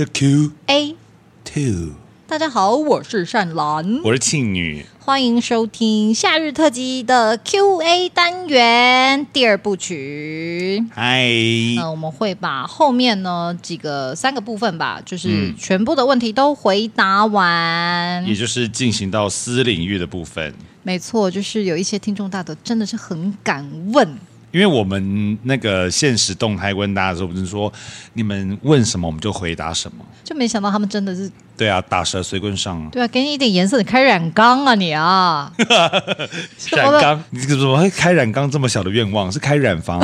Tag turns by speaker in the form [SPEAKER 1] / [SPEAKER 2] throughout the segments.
[SPEAKER 1] you, Mr. Q.
[SPEAKER 2] A
[SPEAKER 1] Two.
[SPEAKER 2] 大家好，我是善兰，
[SPEAKER 1] 我是庆女。
[SPEAKER 2] 欢迎收听夏日特辑的 Q&A 单元第二部曲。
[SPEAKER 1] 嗨，
[SPEAKER 2] 那我们会把后面呢几个三个部分吧，就是全部的问题都回答完，
[SPEAKER 1] 也就是进行到私领域的部分。
[SPEAKER 2] 没错，就是有一些听众大德真的是很敢问。
[SPEAKER 1] 因为我们那个现实动态问大家的时候，不是说你们问什么我们就回答什么，
[SPEAKER 2] 就没想到他们真的是
[SPEAKER 1] 对啊，打蛇随棍上
[SPEAKER 2] 啊，对啊，给你一点颜色，你开染缸啊你啊，
[SPEAKER 1] 染缸，你怎么？会开染缸这么小的愿望？是开染房。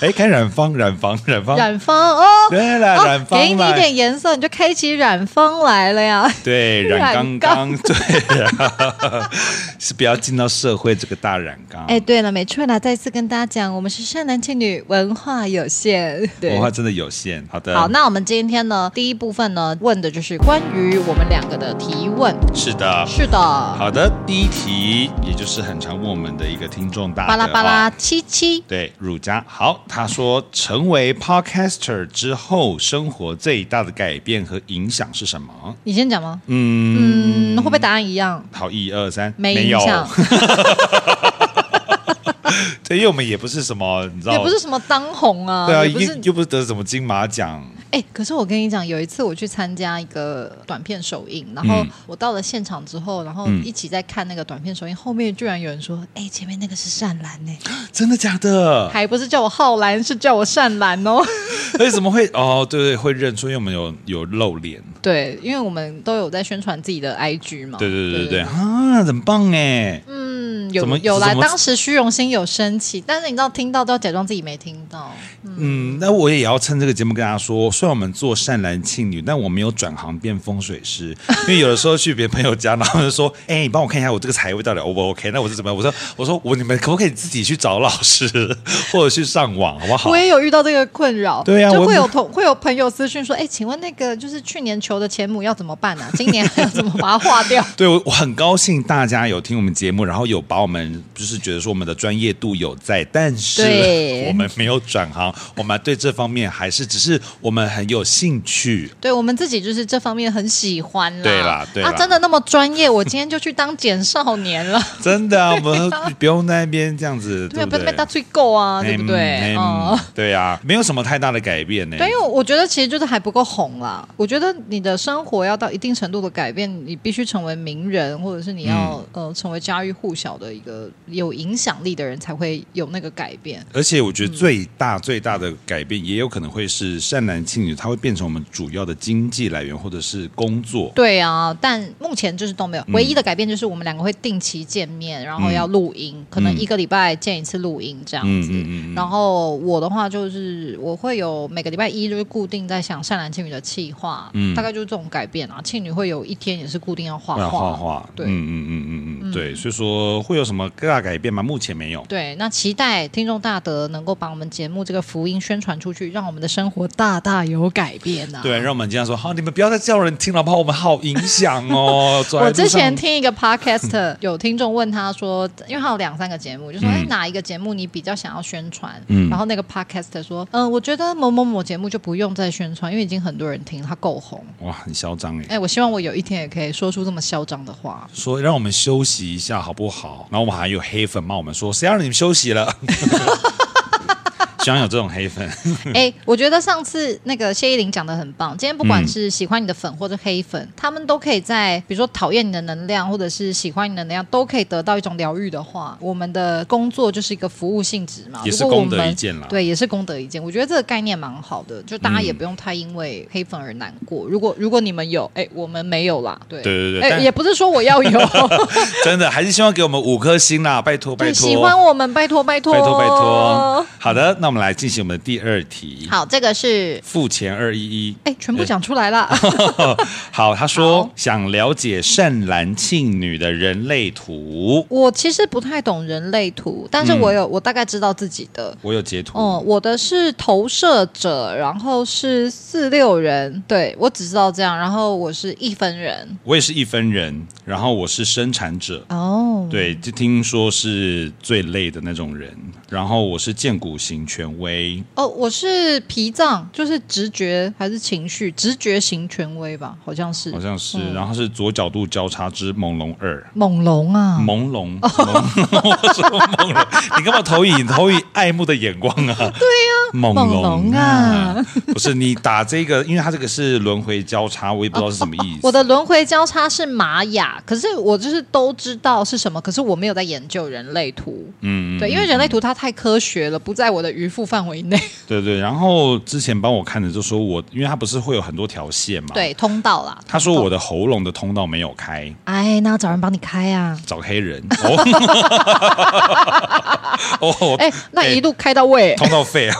[SPEAKER 1] 哎，开染坊，染坊，染坊，
[SPEAKER 2] 染坊哦，
[SPEAKER 1] 对了，染坊，
[SPEAKER 2] 给你一点颜色，你就开启染坊来了呀。
[SPEAKER 1] 对，染缸缸，对呀，是不要进到社会这个大染缸。
[SPEAKER 2] 哎，对了，没错啦，再次跟大家讲，我们是善男信女，文化有限，对，
[SPEAKER 1] 文化真的有限。好的，
[SPEAKER 2] 好，那我们今天呢，第一部分呢，问的就是关于我们两个的提问。
[SPEAKER 1] 是的，
[SPEAKER 2] 是的。
[SPEAKER 1] 好的，第一题，也就是很常问我们的一个听众大
[SPEAKER 2] 巴拉巴拉七七，
[SPEAKER 1] 对，儒家好。他说：“成为 podcaster 之后，生活最大的改变和影响是什么？”
[SPEAKER 2] 你先讲吗？
[SPEAKER 1] 嗯，
[SPEAKER 2] 嗯，会不会答案一样？
[SPEAKER 1] 好，一二三，
[SPEAKER 2] 没影响。
[SPEAKER 1] 对，因为我们也不是什么，你知道，
[SPEAKER 2] 也不是什么当红啊，
[SPEAKER 1] 对啊，
[SPEAKER 2] 又
[SPEAKER 1] 又不是得什么金马奖。
[SPEAKER 2] 哎，可是我跟你讲，有一次我去参加一个短片首映，然后我到了现场之后，然后一起在看那个短片首映，后面居然有人说：“哎，前面那个是善兰呢？”
[SPEAKER 1] 真的假的？
[SPEAKER 2] 还不是叫我浩兰，是叫我善兰哦。
[SPEAKER 1] 哎，怎么会？哦，对对，会认出，因为我们有有露脸。
[SPEAKER 2] 对，因为我们都有在宣传自己的 IG 嘛。
[SPEAKER 1] 对对对对对，啊，很棒哎。
[SPEAKER 2] 嗯，有有来，当时虚荣心有升起，但是你知道，听到都要假装自己没听到。
[SPEAKER 1] 嗯，那我也要趁这个节目跟大家说。虽然我们做善男信女，但我没有转行变风水师。因为有的时候去别朋友家，然后就说：“哎、欸，你帮我看一下我这个财位到底 O 不 OK？” 那我是怎么样？我说：“我说我你们可不可以自己去找老师，或者去上网，好不好？”
[SPEAKER 2] 我也有遇到这个困扰。对呀、啊，就会有同会有朋友私讯说：“哎、欸，请问那个就是去年求的钱母要怎么办啊？今年还要怎么把它化掉？”
[SPEAKER 1] 对，我我很高兴大家有听我们节目，然后有把我们就是觉得说我们的专业度有在，但是我们没有转行，我们对这方面还是只是我们很有兴趣。
[SPEAKER 2] 对我们自己就是这方面很喜欢啦。
[SPEAKER 1] 对啦，对啦，
[SPEAKER 2] 啊，真的那么专业，我今天就去当简少年了。
[SPEAKER 1] 真的啊，我们不用在那边这样子，对不对？
[SPEAKER 2] 被大吹够啊，对不对？
[SPEAKER 1] 嗯，对啊，没有什么太大的改变呢。
[SPEAKER 2] 对，因为我觉得其实就是还不够红啦。我觉得你的生活要到一定程度的改变，你必须成为名人，或者是你要呃成为家喻户晓的一个有影响力的人，才会有那个改变。
[SPEAKER 1] 而且我觉得最大最大的改变，也有可能会是善男信女，他会变成我们。主要的经济来源或者是工作，
[SPEAKER 2] 对啊，但目前就是都没有。唯一的改变就是我们两个会定期见面，然后要录音，嗯、可能一个礼拜见一次录音这样子。嗯嗯嗯、然后我的话就是我会有每个礼拜一就是固定在想善男信女的企划，嗯，大概就是这种改变啊。庆女会有一天也是固定要画画，画画，对，嗯嗯嗯嗯嗯，
[SPEAKER 1] 对。所以说会有什么大改变吗？目前没有。
[SPEAKER 2] 对，那期待听众大德能够把我们节目这个福音宣传出去，让我们的生活大大有改变。
[SPEAKER 1] 对，让我们经常说好，你们不要再叫人听了，怕我们好影响哦。
[SPEAKER 2] 我之前听一个 podcast，有听众问他说，因为他有两三个节目，就说哎，哪一个节目你比较想要宣传？嗯，然后那个 podcast 说，嗯，我觉得某某某节目就不用再宣传，因为已经很多人听，他够红。
[SPEAKER 1] 哇，很嚣张哎！
[SPEAKER 2] 哎，我希望我有一天也可以说出这么嚣张的话，
[SPEAKER 1] 说让我们休息一下好不好？然后我们还有黑粉骂我们说，谁让你们休息了？喜欢有这种黑粉，
[SPEAKER 2] 哎，我觉得上次那个谢依霖讲的很棒。今天不管是喜欢你的粉或者黑粉，嗯、他们都可以在比如说讨厌你的能量，或者是喜欢你的能量，都可以得到一种疗愈的话。我们的工作就是一个服务性质嘛，
[SPEAKER 1] 也是功德一件啦。
[SPEAKER 2] 对，也是功德一件。我觉得这个概念蛮好的，就大家也不用太因为黑粉而难过。如果如果你们有，哎，我们没有啦。对
[SPEAKER 1] 对对对，
[SPEAKER 2] 哎，也不是说我要有，
[SPEAKER 1] 真的还是希望给我们五颗星啦，拜托拜托。
[SPEAKER 2] 喜欢我们，拜托拜托
[SPEAKER 1] 拜托拜托。好的，那我们。们来进行我们的第二题。
[SPEAKER 2] 好，这个是
[SPEAKER 1] 付钱二一一。
[SPEAKER 2] 哎，全部讲出来了。
[SPEAKER 1] 好，他
[SPEAKER 2] 说
[SPEAKER 1] 想了解善男信女的人类图。
[SPEAKER 2] 我其实不太懂人类图，但是我有，嗯、我大概知道自己的。
[SPEAKER 1] 我有截图。
[SPEAKER 2] 哦，我的是投射者，然后是四六人。对，我只知道这样。然后我是一分人。
[SPEAKER 1] 我也是一分人。然后我是生产者。哦。对，就听说是最累的那种人。然后我是荐骨型权威。
[SPEAKER 2] 哦，我是脾脏，就是直觉还是情绪？直觉型权威吧，好像是。
[SPEAKER 1] 好像是。嗯、然后是左角度交叉之猛龙二。
[SPEAKER 2] 猛龙啊。
[SPEAKER 1] 朦胧。哦、我说朦胧，你干嘛投影投影爱慕的眼光啊？对呀、
[SPEAKER 2] 啊。猛龙啊。
[SPEAKER 1] 不是你打这个，因为它这个是轮回交叉，我也不知道是什么意思。哦哦、
[SPEAKER 2] 我的轮回交叉是玛雅，可是我就是都知道是什么，可是我没有在研究人类图。嗯。对，因为人类图它。太科学了，不在我的渔夫范围内。
[SPEAKER 1] 对对，然后之前帮我看的就说我，因为他不是会有很多条线嘛，
[SPEAKER 2] 对，通道啦。
[SPEAKER 1] 他说我的喉咙的通道没有开，
[SPEAKER 2] 哎，那要找人帮你开啊，
[SPEAKER 1] 找黑人。哦，
[SPEAKER 2] 哎，那一路开到位，
[SPEAKER 1] 通道废啊，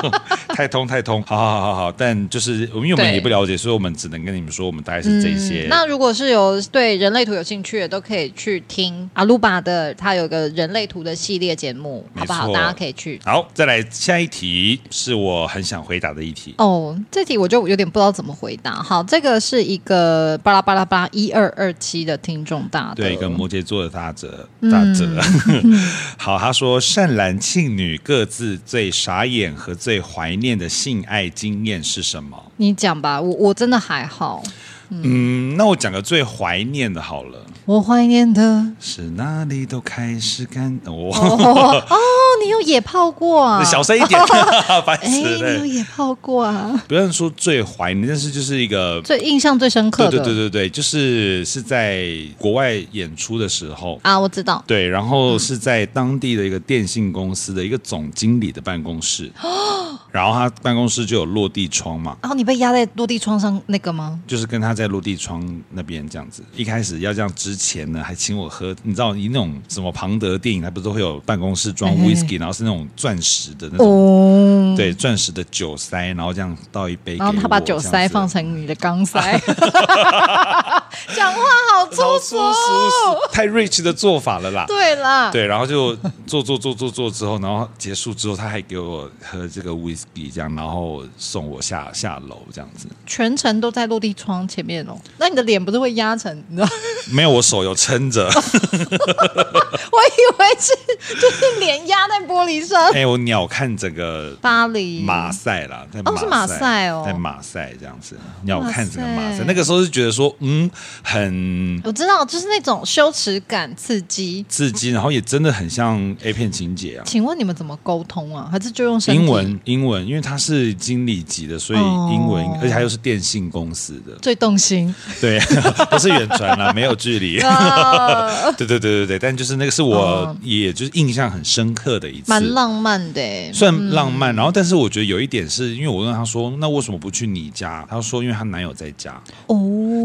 [SPEAKER 1] 太通太通，好好好好，但就是因为我们也不了解，所以我们只能跟你们说，我们大概是这些。
[SPEAKER 2] 那如果是有对人类图有兴趣的，都可以去听阿鲁巴的，他有个人类图的系列节目，好不好？大家可以去。
[SPEAKER 1] 好，再来下一题，是我很想回答的一题。
[SPEAKER 2] 哦，这题我就有点不知道怎么回答。好，这个是一个巴拉巴拉巴拉一二二七的听众大德，
[SPEAKER 1] 对，一个摩羯座的大哲大哲。嗯、好，他说善男信女各自最傻眼和最怀念的性爱经验是什么？
[SPEAKER 2] 你讲吧，我我真的还好。
[SPEAKER 1] 嗯，那我讲个最怀念的好了。
[SPEAKER 2] 我怀念的
[SPEAKER 1] 是哪里都开始干哦
[SPEAKER 2] 哦，哦，你有野泡过啊？
[SPEAKER 1] 小声一点，烦死了。
[SPEAKER 2] 哎，你有野泡过啊？
[SPEAKER 1] 不要说最怀念，但是就是一个
[SPEAKER 2] 最印象最深刻的。
[SPEAKER 1] 对对对对对，就是是在国外演出的时候
[SPEAKER 2] 啊，我知道。
[SPEAKER 1] 对，然后是在当地的一个电信公司的一个总经理的办公室。哦。然后他办公室就有落地窗嘛。
[SPEAKER 2] 然后你被压在落地窗上那个吗？
[SPEAKER 1] 就是跟他在落地窗那边这样子。一开始要这样之前呢，还请我喝。你知道，以那种什么庞德电影，他不是都会有办公室装 whisky，然后是那种钻石的那种，哦、对，钻石的酒塞，然后这样倒一杯。然后
[SPEAKER 2] 他把酒塞放成你的钢塞。讲话好粗俗，
[SPEAKER 1] 太 rich 的做法了啦。
[SPEAKER 2] 对啦，
[SPEAKER 1] 对，然后就做做做做做之后，然后结束之后，他还给我喝这个 whisky，这样，然后送我下下楼这样子。
[SPEAKER 2] 全程都在落地窗前面哦。那你的脸不是会压成？你知道？
[SPEAKER 1] 没有，我手有撑着。
[SPEAKER 2] 我以为是就是脸压在玻璃上。
[SPEAKER 1] 哎，我鸟看整个
[SPEAKER 2] 巴黎
[SPEAKER 1] 马赛啦，在
[SPEAKER 2] 哦是马赛哦，
[SPEAKER 1] 在马赛这样子，鸟看整个马赛。那个时候是觉得说，嗯。很，
[SPEAKER 2] 我知道，就是那种羞耻感刺激，
[SPEAKER 1] 刺激，然后也真的很像 A 片情节啊。
[SPEAKER 2] 请问你们怎么沟通啊？还是就用
[SPEAKER 1] 英文？英文，因为他是经理级的，所以英文，哦、而且他又是电信公司的，
[SPEAKER 2] 最动心。
[SPEAKER 1] 对，不是远传啦，没有距离。对对对对对，但就是那个是我，也就是印象很深刻的一次，
[SPEAKER 2] 蛮浪漫的，
[SPEAKER 1] 算浪漫。嗯、然后，但是我觉得有一点是因为我问他说，那为什么不去你家？他说，因为她男友在家。哦，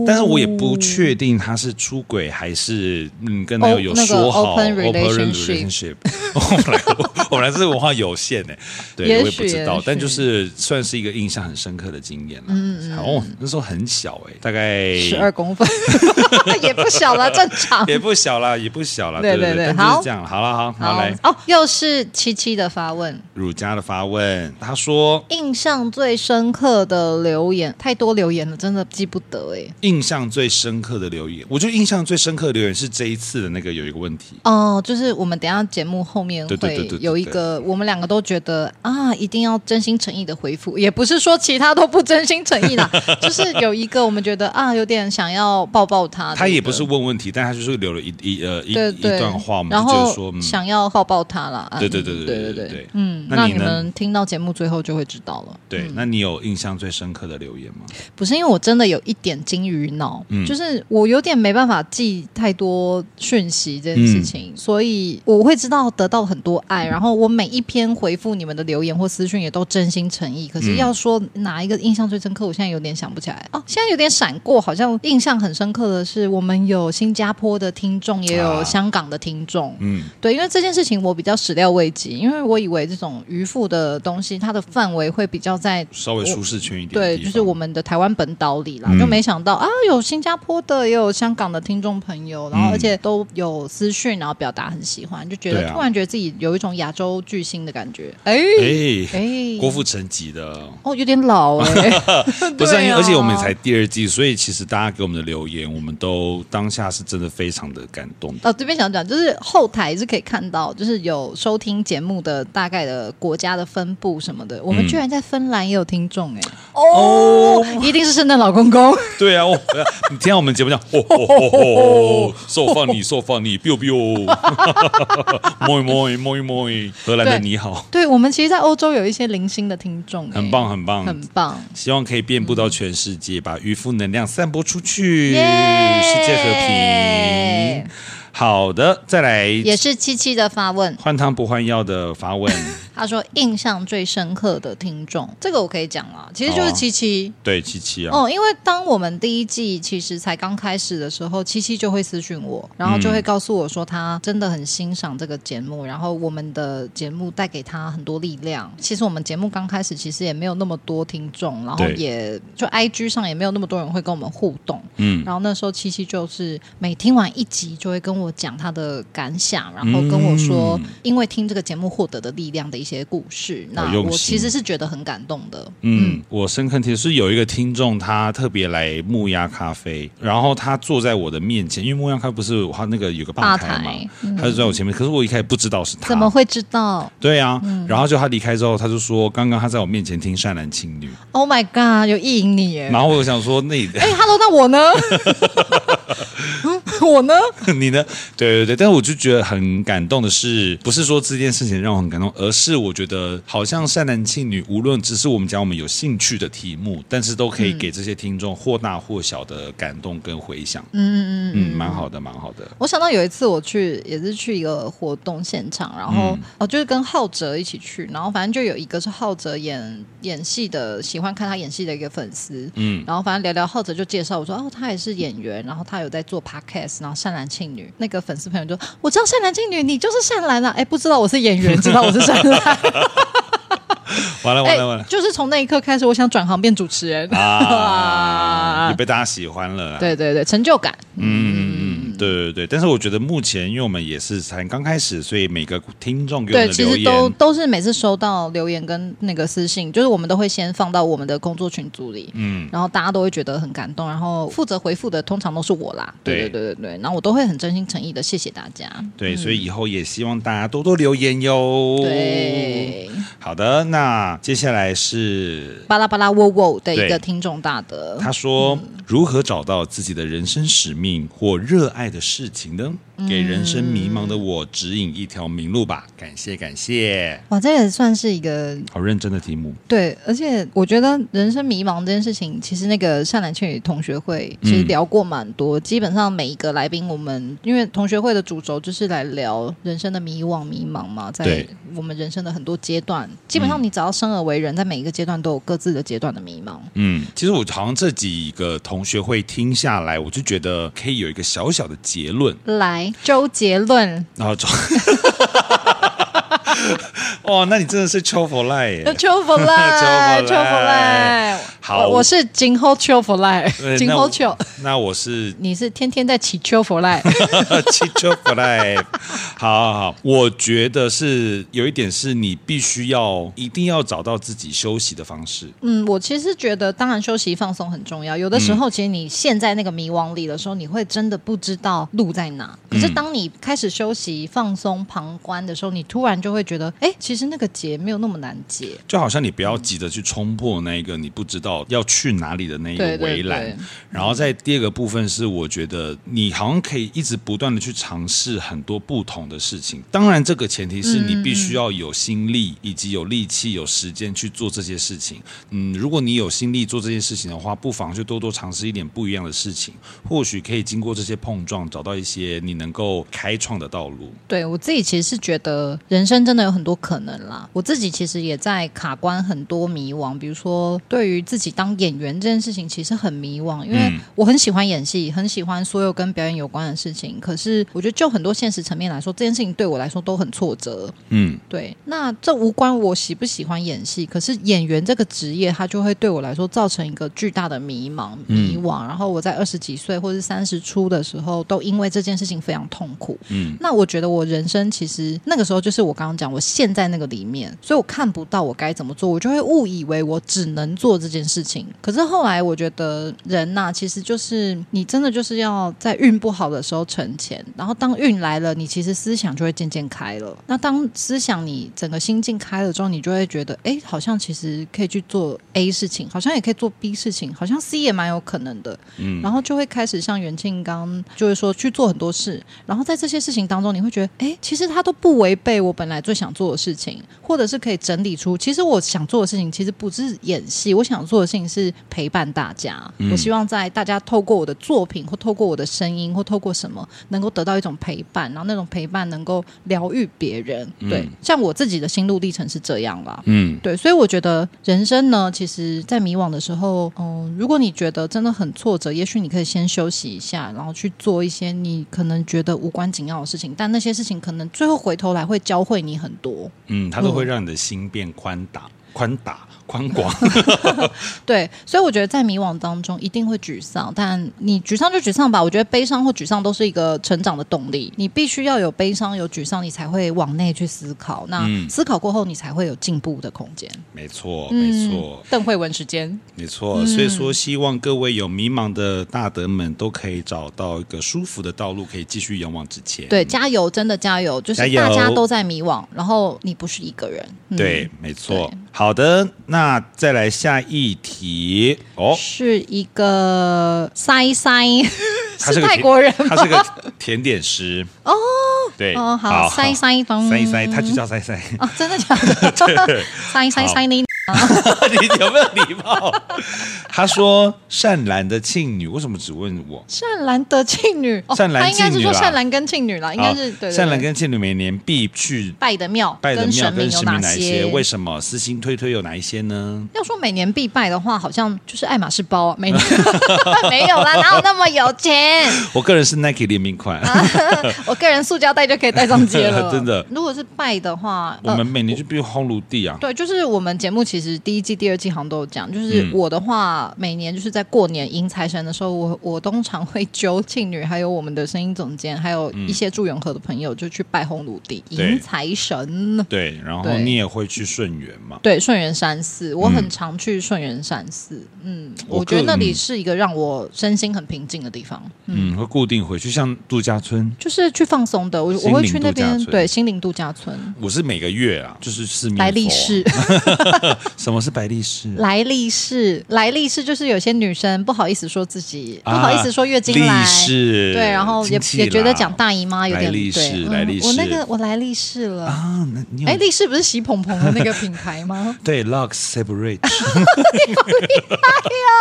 [SPEAKER 1] 但是我也不。确定他是出轨还是嗯跟男友有说好
[SPEAKER 2] open relationship？
[SPEAKER 1] 我们来，我们来，这个文化有限呢，对，我也不知道，但就是算是一个印象很深刻的经验了。嗯嗯哦，那时候很小哎，大概
[SPEAKER 2] 十二公分，也不小了，正常，
[SPEAKER 1] 也不小了，也不小了。对对对，好，这样好了，好，好。来。
[SPEAKER 2] 哦，又是七七的发问，
[SPEAKER 1] 儒家的发问，他说
[SPEAKER 2] 印象最深刻的留言太多留言了，真的记不得哎，
[SPEAKER 1] 印象最深。深刻的留言，我就印象最深刻的留言是这一次的那个有一个问题。
[SPEAKER 2] 哦，就是我们等下节目后面会有一个，我们两个都觉得啊，一定要真心诚意的回复，也不是说其他都不真心诚意啦，就是有一个我们觉得啊，有点想要抱抱他，
[SPEAKER 1] 他也不是问问题，但他就是留了一一呃一一段话，我们就觉得说
[SPEAKER 2] 想要抱抱他啦。
[SPEAKER 1] 对对对对对对对，
[SPEAKER 2] 嗯，那你们听到节目最后就会知道了。
[SPEAKER 1] 对，那你有印象最深刻的留言吗？
[SPEAKER 2] 不是，因为我真的有一点金鱼脑，嗯，就是。是我有点没办法记太多讯息这件事情，嗯、所以我会知道得到到很多爱，然后我每一篇回复你们的留言或私讯也都真心诚意。可是要说哪一个印象最深刻，我现在有点想不起来哦。现在有点闪过，好像印象很深刻的是，我们有新加坡的听众，也有香港的听众。嗯，对，因为这件事情我比较始料未及，因为我以为这种渔夫的东西，它的范围会比较在
[SPEAKER 1] 稍微舒适圈一点。
[SPEAKER 2] 对，就是我们的台湾本岛里啦，就没想到啊，有新加坡的，也有香港的听众朋友，然后而且都有私讯，然后表达很喜欢，就觉得突然觉得自己有一种亚洲巨星的感觉。哎
[SPEAKER 1] 哎。哎，郭富城级的。
[SPEAKER 2] 哦，有点老哎，
[SPEAKER 1] 不是，而且我们才第二季，所以其实大家给我们的留言，我们都当下是真的非常的感动。
[SPEAKER 2] 哦，这边想讲就是后台是可以看到，就是有收听节目的大概的国家的分布什么的，我们居然在芬兰也有听众哎，哦，一定是圣诞老公公。
[SPEAKER 1] 对啊，你听到我们节目讲，哦哦哦哦，受放你，受放你，biu biu，摸一摸一摸一摸一，荷兰的你好。
[SPEAKER 2] 对，我们其实，在欧洲有一些零星的听众，
[SPEAKER 1] 很棒，很棒，
[SPEAKER 2] 很棒。
[SPEAKER 1] 希望可以遍布到全世界，把渔夫能量散播出去，世界和平。好的，再来
[SPEAKER 2] 也是七七的发问，
[SPEAKER 1] 换汤不换药的发问。
[SPEAKER 2] 他说印象最深刻的听众，这个我可以讲了，其实就是七七。
[SPEAKER 1] 哦、对，七七啊。
[SPEAKER 2] 哦，因为当我们第一季其实才刚开始的时候，七七就会私讯我，然后就会告诉我说他真的很欣赏这个节目，然后我们的节目带给他很多力量。其实我们节目刚开始其实也没有那么多听众，然后也就 IG 上也没有那么多人会跟我们互动。嗯，然后那时候七七就是每听完一集就会跟我。我讲他的感想，然后跟我说，因为听这个节目获得的力量的一些故事，那我其实是觉得很感动的。
[SPEAKER 1] 嗯，嗯我深刻听是有一个听众，他特别来木鸭咖啡，然后他坐在我的面前，因为木鸭咖啡不是他那个有个吧台他就在我前面，可是我一开始不知道是他，
[SPEAKER 2] 怎么会知道？
[SPEAKER 1] 对啊，嗯、然后就他离开之后，他就说刚刚他在我面前听善男信女
[SPEAKER 2] ，Oh my god，有意淫你耶！
[SPEAKER 1] 然后我想说那，
[SPEAKER 2] 哎，Hello，那我呢？我呢？
[SPEAKER 1] 你呢？对对对，但是我就觉得很感动的是，不是说这件事情让我很感动，而是我觉得好像善男信女，无论只是我们讲我们有兴趣的题目，但是都可以给这些听众或大或小的感动跟回响。嗯嗯嗯嗯，蛮好的，蛮好的。
[SPEAKER 2] 我想到有一次我去，也是去一个活动现场，然后、嗯、哦，就是跟浩哲一起去，然后反正就有一个是浩哲演演戏的，喜欢看他演戏的一个粉丝。嗯，然后反正聊聊，浩哲就介绍我说，哦，他也是演员，然后他有在做 podcast，然后善男信女那个粉丝。朋友就我知道善男信女，你就是善男啊！哎，不知道我是演员，知道我是善男。
[SPEAKER 1] 完了完了完了！
[SPEAKER 2] 就是从那一刻开始，我想转行变主持人
[SPEAKER 1] 啊，也被大家喜欢了。
[SPEAKER 2] 对对对，成就感。嗯。
[SPEAKER 1] 对对对，但是我觉得目前，因为我们也是才刚开始，所以每个听众给我们的留言，
[SPEAKER 2] 对，其实都都是每次收到留言跟那个私信，就是我们都会先放到我们的工作群组里，嗯，然后大家都会觉得很感动，然后负责回复的通常都是我啦，对。对对对对，然后我都会很真心诚意的谢谢大家，
[SPEAKER 1] 对，所以以后也希望大家多多留言哟。
[SPEAKER 2] 对，
[SPEAKER 1] 好的，那接下来是
[SPEAKER 2] 巴拉巴拉喔喔的一个听众大德，
[SPEAKER 1] 他说。嗯。如何找到自己的人生使命或热爱的事情呢？给人生迷茫的我指引一条明路吧，感谢感谢。
[SPEAKER 2] 哇，这也算是一个
[SPEAKER 1] 好认真的题目。
[SPEAKER 2] 对，而且我觉得人生迷茫这件事情，其实那个善男信女同学会其实聊过蛮多。嗯、基本上每一个来宾，我们因为同学会的主轴就是来聊人生的迷惘、迷茫嘛，在我们人生的很多阶段，基本上你只要生而为人，在每一个阶段都有各自的阶段的迷茫。
[SPEAKER 1] 嗯，其实我好像这几个同学会听下来，我就觉得可以有一个小小的结论
[SPEAKER 2] 来。周杰伦，
[SPEAKER 1] 然后周，哦，那你真的是秋佛赖耶，
[SPEAKER 2] 秋佛赖，秋佛赖。好，我是今后秋佛赖，今后秋。
[SPEAKER 1] 那我是，
[SPEAKER 2] 你是天天在祈秋佛赖，
[SPEAKER 1] 祈秋佛赖。好好好，我觉得是有一点是你必须要一定要找到自己休息的方式。
[SPEAKER 2] 嗯，我其实觉得，当然休息放松很重要。有的时候，其实你陷在那个迷惘里的时候，你会真的不知道路在哪。可是当你开始休息、放松、旁观的时候，你突然就会觉得，哎，其实那个结没有那么难解。
[SPEAKER 1] 就好像你不要急着去冲破那个你不知道。要去哪里的那一个围栏，对对对，然后在第二个部分是，我觉得你好像可以一直不断的去尝试很多不同的事情。当然，这个前提是你必须要有心力，以及有力气、有时间去做这些事情。嗯，如果你有心力做这件事情的话，不妨就多多尝试一点不一样的事情，或许可以经过这些碰撞，找到一些你能够开创的道路。
[SPEAKER 2] 对，我自己其实是觉得人生真的有很多可能啦。我自己其实也在卡关很多迷惘，比如说对于自己当演员这件事情，其实很迷惘，因为我很喜欢演戏，很喜欢所有跟表演有关的事情。可是我觉得就很多现实层面来说，这件事情对我来说都很挫折。嗯，对。那这无关我喜不喜欢演戏，可是演员这个职业，它就会对我来说造成一个巨大的迷茫、迷惘。然后我在二十几岁或是三十出的时候，都因为这件事情非常痛苦。嗯，那我觉得我人生其实那个时候就是我刚刚讲，我陷在那个里面，所以我看不到我该怎么做，我就会误以为我只能做这件事情。可是后来我觉得人呐、啊，其实就是你真的就是要在运不好的时候存钱，然后当运来了，你其实思想就会渐渐开了。那当思想你整个心境开了之后，你就会觉得，哎，好像其实可以去做 A 事情，好像也可以做 B 事情，好像 C 也蛮有可能的。嗯，然后就会开始像袁庆刚就是说去做很多事，然后在这些事情当中，你会觉得，哎，其实他都不违背我本来最想做的事情，或者是可以整理出，其实我想做的事情其实不是演戏，我想做的事情是陪伴大家。嗯，我希望在大家透过我的作品，或透过我的声音，或透过什么，能够得到一种陪伴，然后那种陪伴能够疗愈别人。对，嗯，像我自己的心路历程是这样啦。嗯，对，所以我觉得人生呢，其实，在迷惘的时候，嗯，如果你觉得真的很挫折，也许你可以先休息一下，然后去做一些你可能觉得无关紧要的事情，但那些事情可能最后回头来会教会你很多。
[SPEAKER 1] 嗯，它都会让你的心变宽大，宽大。宽广，
[SPEAKER 2] 对，所以我觉得在迷惘当中一定会沮丧，但你沮丧就沮丧吧。我觉得悲伤或沮丧都是一个成长的动力，你必须要有悲伤有沮丧，你才会往内去思考。那思考过后，你才会有进步的空间。
[SPEAKER 1] 没错，没错。
[SPEAKER 2] 邓慧文时间，
[SPEAKER 1] 没错。所以说，希望各位有迷茫的大德们都可以找到一个舒服的道路，可以继续勇往直前。
[SPEAKER 2] 对，加油，真的加油！就是大家都在迷惘，然后你不是一个人。
[SPEAKER 1] 对，没错。好的。那再来下一题哦，
[SPEAKER 2] 是一个塞塞，他是泰国人？
[SPEAKER 1] 他是个甜点师哦，对
[SPEAKER 2] 哦，好塞塞东
[SPEAKER 1] 塞塞，他就叫塞塞
[SPEAKER 2] 哦，真的假的？塞塞塞你。
[SPEAKER 1] 你有没有礼貌？他说善兰的庆女为什么只问我？
[SPEAKER 2] 善兰的庆女，善兰应该是说善兰跟庆女啦，应该是对。
[SPEAKER 1] 善兰跟庆女每年必去
[SPEAKER 2] 拜的庙，
[SPEAKER 1] 拜的庙跟神明哪
[SPEAKER 2] 些？
[SPEAKER 1] 为什么私心推推有哪一些呢？
[SPEAKER 2] 要说每年必拜的话，好像就是爱马仕包，每年 没有啦，哪有那么有钱？
[SPEAKER 1] 我个人是 Nike 联名款，
[SPEAKER 2] 我个人塑胶袋就可以带上街了。
[SPEAKER 1] 真的，
[SPEAKER 2] 如果是拜的话，
[SPEAKER 1] 我们每年就必须烘炉地啊。
[SPEAKER 2] 对，就是我们节目其实第一季、第二季好像都有讲，就是我的话，嗯、每年就是在过年迎财神的时候，我我通常会揪庆女，还有我们的声音总监，还有一些祝永和的朋友，就去拜红炉地迎财神。
[SPEAKER 1] 对，然后你也会去顺源嘛？
[SPEAKER 2] 对，顺源山寺，我很常去顺源山寺。嗯，我觉得那里是一个让我身心很平静的地方。
[SPEAKER 1] 嗯，会固定回去，像度假村，
[SPEAKER 2] 就是去放松的。我我会去那边，对，心灵度假村。
[SPEAKER 1] 我是每个月啊，就是四面
[SPEAKER 2] 来历士。
[SPEAKER 1] 什么是白历士？
[SPEAKER 2] 来历士，来历士就是有些女生不好意思说自己，不好意思说月经来，对，然后也也觉得讲大姨妈有点对。
[SPEAKER 1] 来历士，
[SPEAKER 2] 我那个我来历士了啊！哎，历士不是洗蓬蓬的那个品牌吗？
[SPEAKER 1] 对，Lux Separate。
[SPEAKER 2] 哎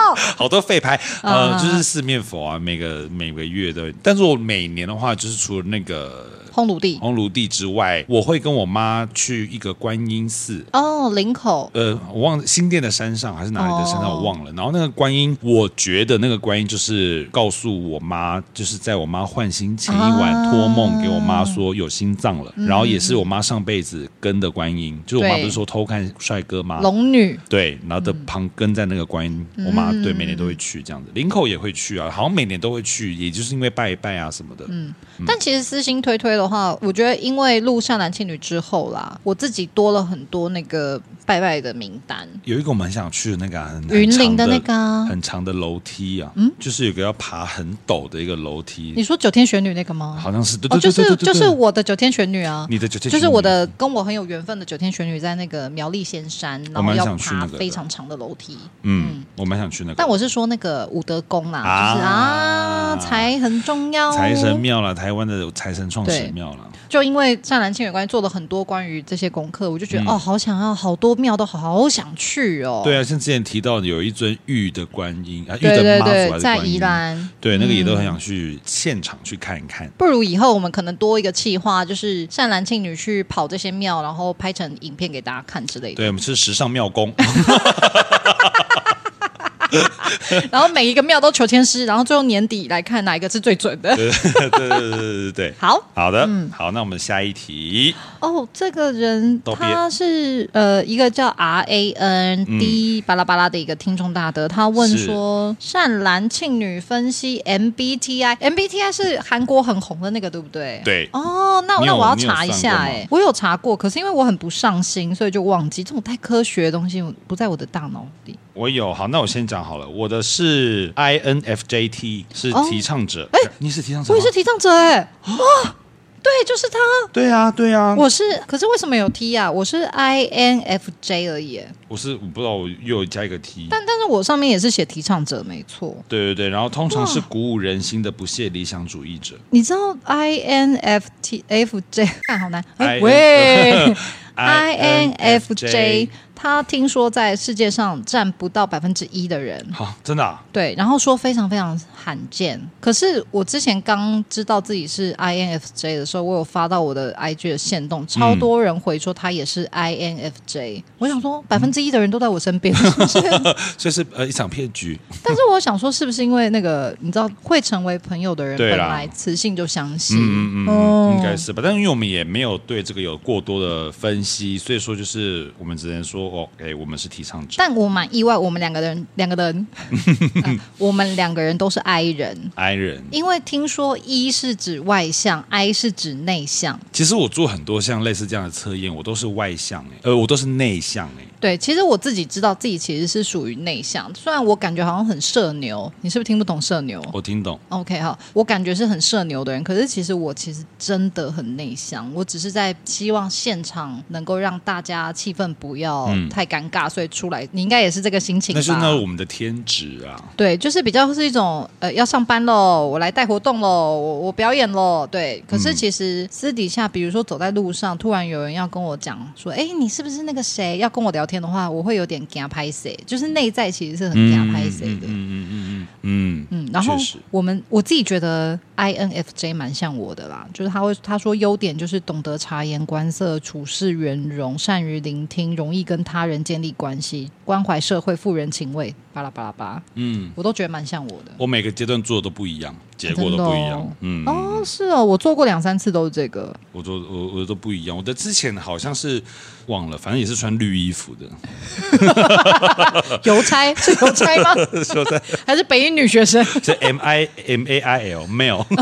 [SPEAKER 2] 呦，
[SPEAKER 1] 好多废牌，呃，就是四面佛啊，每个每个月的，但是我每年的话，就是除了那个。
[SPEAKER 2] 烘炉地，
[SPEAKER 1] 烘炉地之外，我会跟我妈去一个观音寺。
[SPEAKER 2] 哦，林口。
[SPEAKER 1] 呃，我忘了新店的山上还是哪里的山上，我忘了。然后那个观音，我觉得那个观音就是告诉我妈，就是在我妈换心前一晚托梦给我妈说有心脏了。然后也是我妈上辈子跟的观音，就是我妈不是说偷看帅哥吗？
[SPEAKER 2] 龙女。
[SPEAKER 1] 对，然后的旁跟在那个观音，我妈对每年都会去这样子。林口也会去啊，好像每年都会去，也就是因为拜一拜啊什么的。嗯，
[SPEAKER 2] 但其实私心推推了。的话，我觉得因为录《善男信女》之后啦，我自己多了很多那个拜拜的名单。
[SPEAKER 1] 有一个我蛮想去的那个
[SPEAKER 2] 云林的那个
[SPEAKER 1] 很长的楼梯啊，嗯，就是有个要爬很陡的一个楼梯。
[SPEAKER 2] 你说九天玄女那个吗？
[SPEAKER 1] 好像是，对
[SPEAKER 2] 对对，就是就是我的九天玄女啊，
[SPEAKER 1] 你的九天
[SPEAKER 2] 就是我的跟我很有缘分的九天玄女，在那个苗栗仙山，然后要爬非常长的楼梯。
[SPEAKER 1] 嗯，我蛮想去那个，
[SPEAKER 2] 但我是说那个武德宫啦，就是啊。啊，财很重要，
[SPEAKER 1] 财神庙啦，台湾的财神创始庙了。
[SPEAKER 2] 就因为善男庆女关系做了很多关于这些功课，我就觉得、嗯、哦，好想要，好多庙都好想去哦。
[SPEAKER 1] 对啊，像之前提到的有一尊玉的观音啊，玉
[SPEAKER 2] 的妈祖在宜兰，
[SPEAKER 1] 对，那个也都很想去现场去看一看。
[SPEAKER 2] 不如以后我们可能多一个计划，就是善男信女去跑这些庙，然后拍成影片给大家看之类的。
[SPEAKER 1] 对，我们是时尚庙公。
[SPEAKER 2] 然后每一个庙都求签师，然后最后年底来看哪一个是最准的。
[SPEAKER 1] 对对对对对对，
[SPEAKER 2] 好
[SPEAKER 1] 好的，嗯，好，那我们下一题。
[SPEAKER 2] 哦，这个人他是呃一个叫 R A N D 巴拉巴拉的一个听众大德，他问说：善男庆女分析 M B T I，M B T I 是韩国很红的那个，对不对？
[SPEAKER 1] 对。
[SPEAKER 2] 哦，那那我要查一下，哎，我有查过，可是因为我很不上心，所以就忘记这种太科学的东西不在我的大脑里。
[SPEAKER 1] 我有，好，那我先讲好了。我的是 I N F J T，是提倡者。
[SPEAKER 2] 哎、哦，
[SPEAKER 1] 你是提倡者？
[SPEAKER 2] 我也是提倡者，哎，哇，对，就是他。
[SPEAKER 1] 对啊，对啊。
[SPEAKER 2] 我是，可是为什么有 T 啊？我是 I N F J 而已。
[SPEAKER 1] 我是，我不知道，我又加一个 T。
[SPEAKER 2] 但，但是我上面也是写提倡者，没错。
[SPEAKER 1] 对对对，然后通常是鼓舞人心的不懈理想主义者。
[SPEAKER 2] 你知道 I N F T F J？看好难。哎喂，I N F J。他听说在世界上占不到百分之一的人，
[SPEAKER 1] 好，真的啊？
[SPEAKER 2] 对，然后说非常非常罕见。可是我之前刚知道自己是 INFJ 的时候，我有发到我的 IG 的线动，超多人回说他也是 INFJ。我想说，百分之一的人都在我身边，
[SPEAKER 1] 所以是呃一场骗局。
[SPEAKER 2] 但是我想说，是不是因为那个你知道会成为朋友的人本来磁性就相信？
[SPEAKER 1] 嗯嗯，嗯，应该是吧。但是因为我们也没有对这个有过多的分析，所以说就是我们只能说。哦，哎，我们是提倡者，
[SPEAKER 2] 但我蛮意外，我们两个人，两个人，呃、我们两个人都是 I 人
[SPEAKER 1] ，I 人，
[SPEAKER 2] 因为听说 E 是指外向，I 是指内向。
[SPEAKER 1] 其实我做很多像类似这样的测验，我都是外向，哎，呃，我都是内向，哎。
[SPEAKER 2] 对，其实我自己知道自己其实是属于内向，虽然我感觉好像很社牛，你是不是听不懂社牛？
[SPEAKER 1] 我听懂。
[SPEAKER 2] OK，好，我感觉是很社牛的人，可是其实我其实真的很内向，我只是在希望现场能够让大家气氛不要太尴尬，嗯、所以出来，你应该也是这个心情吧？
[SPEAKER 1] 那是那我们的天职啊。
[SPEAKER 2] 对，就是比较是一种呃，要上班喽，我来带活动喽，我我表演喽。对，可是其实私底下，比如说走在路上，突然有人要跟我讲说，哎，你是不是那个谁？要跟我聊天。的话，我会有点惊拍谁，就是内在其实是很惊拍谁的。嗯嗯嗯嗯嗯嗯。然后我们我自己觉得 INFJ 蛮像我的啦，就是他会他说优点就是懂得察言观色、处事圆融、善于聆听、容易跟他人建立关系、关怀社会、富人情味。巴拉巴拉巴，嗯，我都觉得蛮像我的。
[SPEAKER 1] 我每个阶段做的都不一样，结果都不一样。哦嗯，
[SPEAKER 2] 哦，是哦，我做过两三次都是这个。
[SPEAKER 1] 我做我我的都不一样，我的之前好像是忘了，反正也是穿绿衣服的。
[SPEAKER 2] 邮差 是邮差吗？邮差还是北英女学生？
[SPEAKER 1] 是 M I M A I L Mail。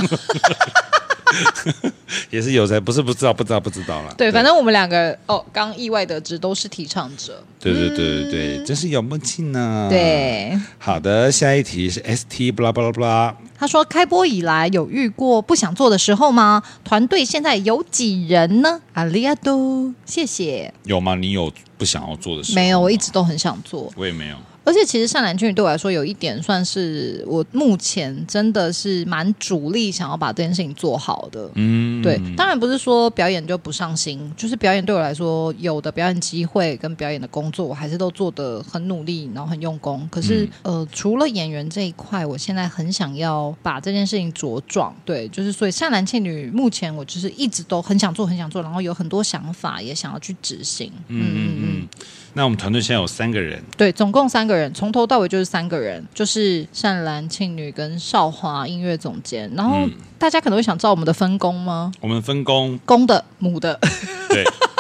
[SPEAKER 1] 也是有才，不是不知道，不知道，不知道了。
[SPEAKER 2] 对，反正我们两个哦，刚意外得知都是提倡者。
[SPEAKER 1] 对对对对对，嗯、真是有默契呢。
[SPEAKER 2] 对，
[SPEAKER 1] 好的，下一题是 S T 布拉布拉布拉。
[SPEAKER 2] 他说，开播以来有遇过不想做的时候吗？团队现在有几人呢？阿里亚多，谢谢。
[SPEAKER 1] 有吗？你有不想要做的？
[SPEAKER 2] 没有，我一直都很想做。
[SPEAKER 1] 我也没有。
[SPEAKER 2] 而且其实善岚庆女对我来说有一点算是我目前真的是蛮主力想要把这件事情做好的。嗯，对，当然不是说表演就不上心，就是表演对我来说有的表演机会跟表演的工作，我还是都做的很努力，然后很用功。可是、嗯、呃，除了演员这一块，我现在很想要把这件事情茁壮。对，就是所以善岚庆女目前我就是一直都很想做，很想做，然后有很多想法也想要去执行。嗯嗯嗯。
[SPEAKER 1] 那我们团队现在有三个人，
[SPEAKER 2] 对，总共三个人，从头到尾就是三个人，就是善兰庆女跟少华音乐总监。然后大家可能会想知道我们的分工吗？
[SPEAKER 1] 我们分工
[SPEAKER 2] 公的母的，
[SPEAKER 1] 对。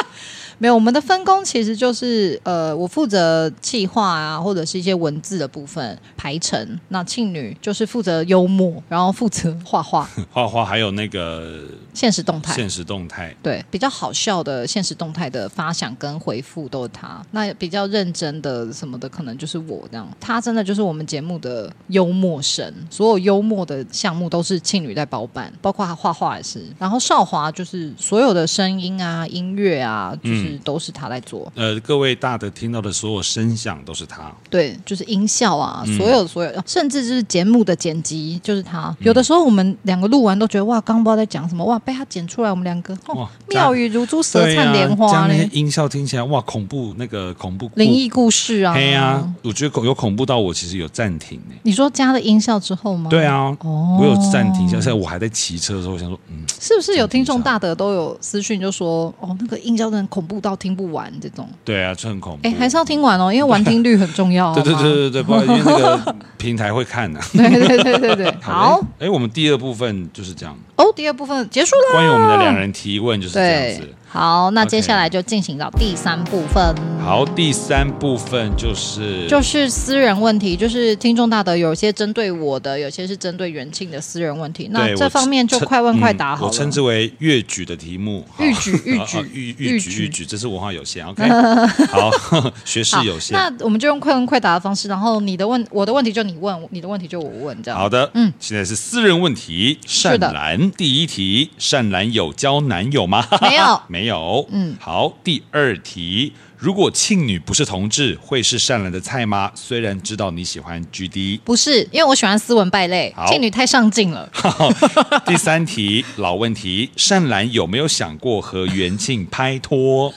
[SPEAKER 2] 没有，我们的分工其实就是，呃，我负责企划啊，或者是一些文字的部分排程。那庆女就是负责幽默，然后负责画画，
[SPEAKER 1] 画画还有那个
[SPEAKER 2] 现实动态，
[SPEAKER 1] 现实动态，
[SPEAKER 2] 对，比较好笑的现实动态的发想跟回复都是他。那比较认真的什么的，可能就是我这样。他真的就是我们节目的幽默神，所有幽默的项目都是庆女在包办，包括他画画也是。然后少华就是所有的声音啊、音乐啊，就是。实都是他在做。
[SPEAKER 1] 呃，各位大德听到的所有声响都是他。
[SPEAKER 2] 对，就是音效啊，所有所有，甚至就是节目的剪辑，就是他。有的时候我们两个录完都觉得哇，刚不知道在讲什么，哇，被他剪出来，我们两个哇，妙语如珠，舌灿莲花
[SPEAKER 1] 呢。音效听起来哇，恐怖那个恐怖
[SPEAKER 2] 灵异故事啊。
[SPEAKER 1] 对呀，我觉得恐有恐怖到我其实有暂停呢。
[SPEAKER 2] 你说加了音效之后吗？
[SPEAKER 1] 对啊，哦，我有暂停一下，现在我还在骑车的时候，我想说，嗯，
[SPEAKER 2] 是不是有听众大德都有私讯就说，哦，那个音效真的恐怖到听不完这种。
[SPEAKER 1] 对啊，这很恐怖。
[SPEAKER 2] 哎，还是要听完哦，因为完听率很重要。
[SPEAKER 1] 对对对对对，不然因为那个平台会看的。
[SPEAKER 2] 对对对对对，好。
[SPEAKER 1] 哎，我们第二部分就是这样。
[SPEAKER 2] 哦，第二部分结束了。
[SPEAKER 1] 关于我们的两人提问就是这样子。
[SPEAKER 2] 好，那接下来就进行到第三部分。
[SPEAKER 1] 好，第三部分就是
[SPEAKER 2] 就是私人问题，就是听众大德有些针对我的，有些是针对元庆的私人问题。那这方面就快问快答好了。
[SPEAKER 1] 我称之为越举的题目，
[SPEAKER 2] 越举越举
[SPEAKER 1] 乐乐举越举，这是文化有限，OK？好，学识有限。
[SPEAKER 2] 那我们就用快问快答的方式，然后你的问我的问题就你问，你的问题就我问，这样。
[SPEAKER 1] 好的，嗯，现在是私人问题。善兰第一题：善兰有交男友吗？
[SPEAKER 2] 没有，
[SPEAKER 1] 没。没有，嗯，好，第二题，如果庆女不是同志，会是善兰的菜吗？虽然知道你喜欢 GD，
[SPEAKER 2] 不是，因为我喜欢斯文败类，庆女太上进了。
[SPEAKER 1] 第三题，老问题，善兰有没有想过和元庆拍拖？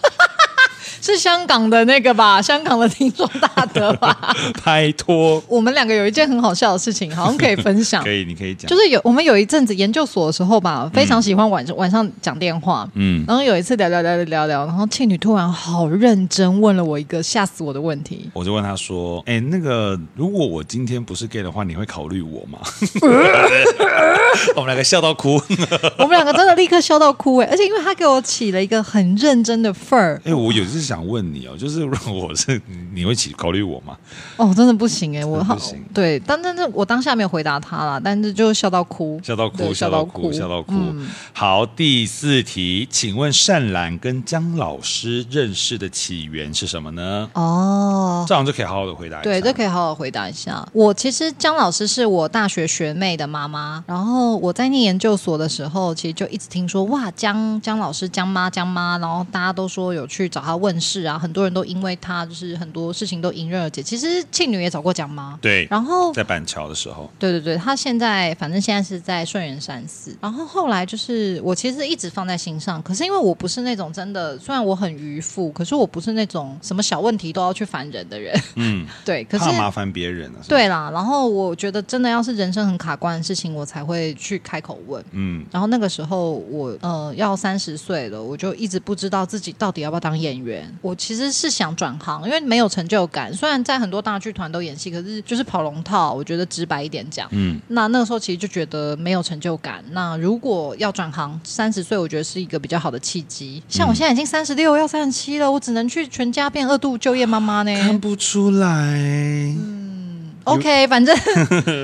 [SPEAKER 2] 是香港的那个吧？香港的听众大德吧？
[SPEAKER 1] 拍拖。
[SPEAKER 2] 我们两个有一件很好笑的事情，好像可以分享。
[SPEAKER 1] 可以，你可以讲。
[SPEAKER 2] 就是有我们有一阵子研究所的时候吧，非常喜欢晚上晚上讲电话。嗯。然后有一次聊聊聊聊聊，然后庆女突然好认真问了我一个吓死我的问题。
[SPEAKER 1] 我就问他说：“哎，那个如果我今天不是 gay 的话，你会考虑我吗？” 我们两个笑到哭。
[SPEAKER 2] 我们两个真的立刻笑到哭哎！而且因为他给我起了一个很认真的份儿。
[SPEAKER 1] 哎，我有一次想。想问你哦，就是如果我是 你会起考虑我吗？
[SPEAKER 2] 哦，真的不行哎，我好对，但但是我当下没有回答他了，但是就笑到哭，
[SPEAKER 1] 笑到哭，笑到哭，笑到哭。好，第四题，请问善兰跟姜老师认识的起源是什么呢？哦，这样就可以好好的回答一下。
[SPEAKER 2] 对，这可以好好回答一下。我其实姜老师是我大学学妹的妈妈，然后我在念研究所的时候，其实就一直听说哇，姜姜老师、姜妈、姜妈，然后大家都说有去找他问。是啊，很多人都因为他，就是很多事情都迎刃而解。其实庆女也找过蒋妈，
[SPEAKER 1] 对，
[SPEAKER 2] 然后
[SPEAKER 1] 在板桥的时候，
[SPEAKER 2] 对对对，他现在反正现在是在顺源山寺。然后后来就是我其实一直放在心上，可是因为我不是那种真的，虽然我很愚妇，可是我不是那种什么小问题都要去烦人的人。嗯，对，可是怕
[SPEAKER 1] 麻烦别人啊。
[SPEAKER 2] 对啦，然后我觉得真的要是人生很卡关的事情，我才会去开口问。嗯，然后那个时候我呃要三十岁了，我就一直不知道自己到底要不要当演员。我其实是想转行，因为没有成就感。虽然在很多大剧团都演戏，可是就是跑龙套。我觉得直白一点讲，嗯，那那个时候其实就觉得没有成就感。那如果要转行，三十岁我觉得是一个比较好的契机。像我现在已经三十六，要三十七了，我只能去全家变二度就业妈妈呢。
[SPEAKER 1] 看不出来。嗯
[SPEAKER 2] OK，反正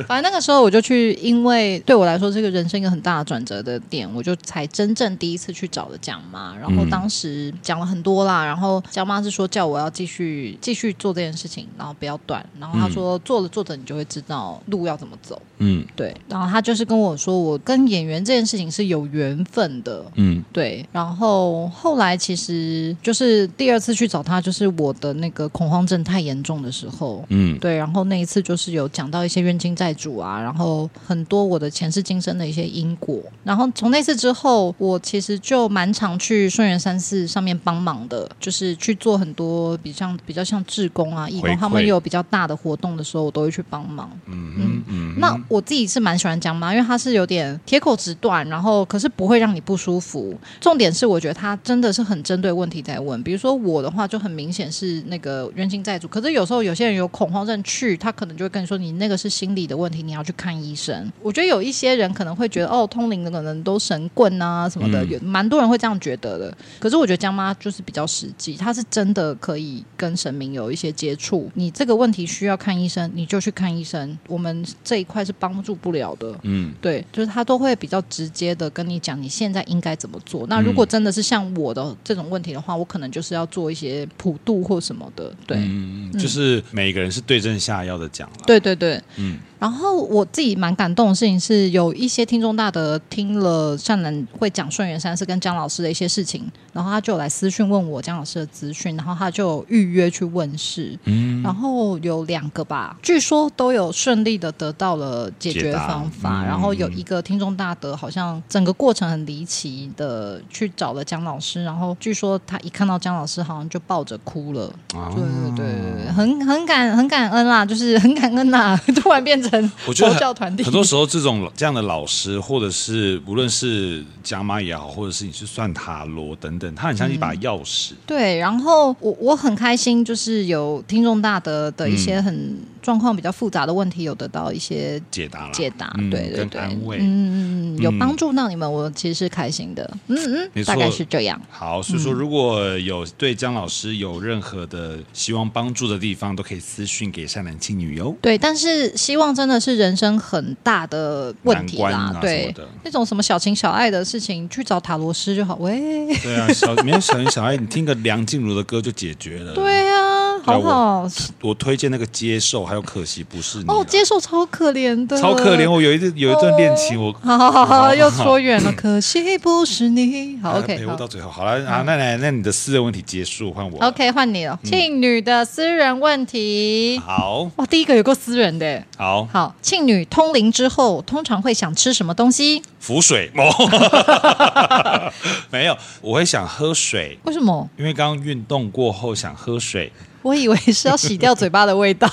[SPEAKER 2] 反正那个时候我就去，因为对我来说这个人生一个很大的转折的点，我就才真正第一次去找了蒋妈，然后当时讲了很多啦，然后蒋妈是说叫我要继续继续做这件事情，然后不要断，然后他说做着做着你就会知道路要怎么走，嗯，对，然后他就是跟我说我跟演员这件事情是有缘分的，嗯，对，然后后来其实就是第二次去找他，就是我的那个恐慌症太严重的时候，嗯，对，然后那一次就。就是有讲到一些冤亲债主啊，然后很多我的前世今生的一些因果，然后从那次之后，我其实就蛮常去顺源山寺上面帮忙的，就是去做很多比较比较像志工啊、义工，他们有比较大的活动的时候，我都会去帮忙。嗯嗯嗯。那我自己是蛮喜欢讲嘛，因为他是有点铁口直断，然后可是不会让你不舒服。重点是我觉得他真的是很针对问题在问，比如说我的话就很明显是那个冤亲债主，可是有时候有些人有恐慌症去，他可能。就会跟你说，你那个是心理的问题，你要去看医生。我觉得有一些人可能会觉得，哦，通灵的可能都神棍啊什么的，有蛮多人会这样觉得的。可是我觉得江妈就是比较实际，她是真的可以跟神明有一些接触。你这个问题需要看医生，你就去看医生。我们这一块是帮助不了的。嗯，对，就是他都会比较直接的跟你讲，你现在应该怎么做。那如果真的是像我的这种问题的话，我可能就是要做一些普渡或什么的。对，
[SPEAKER 1] 嗯，就是每个人是对症下药的讲。
[SPEAKER 2] 对对对，嗯。然后我自己蛮感动的事情是，有一些听众大德听了善岚会讲顺源山寺跟姜老师的一些事情，然后他就来私讯问我姜老师的资讯，然后他就预约去问事，嗯，然后有两个吧，据说都有顺利的得到了解决方法，嗯、然后有一个听众大德好像整个过程很离奇的去找了姜老师，然后据说他一看到姜老师好像就抱着哭了，啊、对对对，很很感很感恩啦，就是很感恩呐，突然变成 佛教团体，
[SPEAKER 1] 很多时候这种这样的老师，或者是无论是姜妈也好，或者是你去算塔罗等等，他很像一把钥匙。嗯、
[SPEAKER 2] 对，然后我我很开心，就是有听众大德的一些很。嗯状况比较复杂的问题有得到一些
[SPEAKER 1] 解答了，
[SPEAKER 2] 解答，嗯、对对对，
[SPEAKER 1] 安慰，
[SPEAKER 2] 嗯嗯，有帮助到你们，我其实是开心的，嗯嗯，大概是这样。
[SPEAKER 1] 好，所以说如果有对姜老师有任何的希望帮助的地方，都可以私讯给善男信女哟。
[SPEAKER 2] 对，但是希望真的是人生很大的问题啦，对，那种什么小情小爱的事情，去找塔罗师就好。喂，
[SPEAKER 1] 对啊，小没有小情小爱，你听个梁静茹的歌就解决了。
[SPEAKER 2] 对啊。好好，
[SPEAKER 1] 我，我推荐那个接受，还有可惜不是你
[SPEAKER 2] 哦，接受超可怜的，
[SPEAKER 1] 超可怜。我有一段有一段恋情，我
[SPEAKER 2] 好好好好，又说远了，可惜不是你。好，OK，
[SPEAKER 1] 陪我到最后。好了啊，那来，那你的私人问题结束，换我。
[SPEAKER 2] OK，换你了，庆女的私人问题。
[SPEAKER 1] 好
[SPEAKER 2] 哇，第一个有个私人的。
[SPEAKER 1] 好
[SPEAKER 2] 好，庆女通灵之后，通常会想吃什么东西？
[SPEAKER 1] 浮水。没有，我会想喝水。
[SPEAKER 2] 为什么？
[SPEAKER 1] 因为刚刚运动过后想喝水。
[SPEAKER 2] 我以为是要洗掉嘴巴的味道。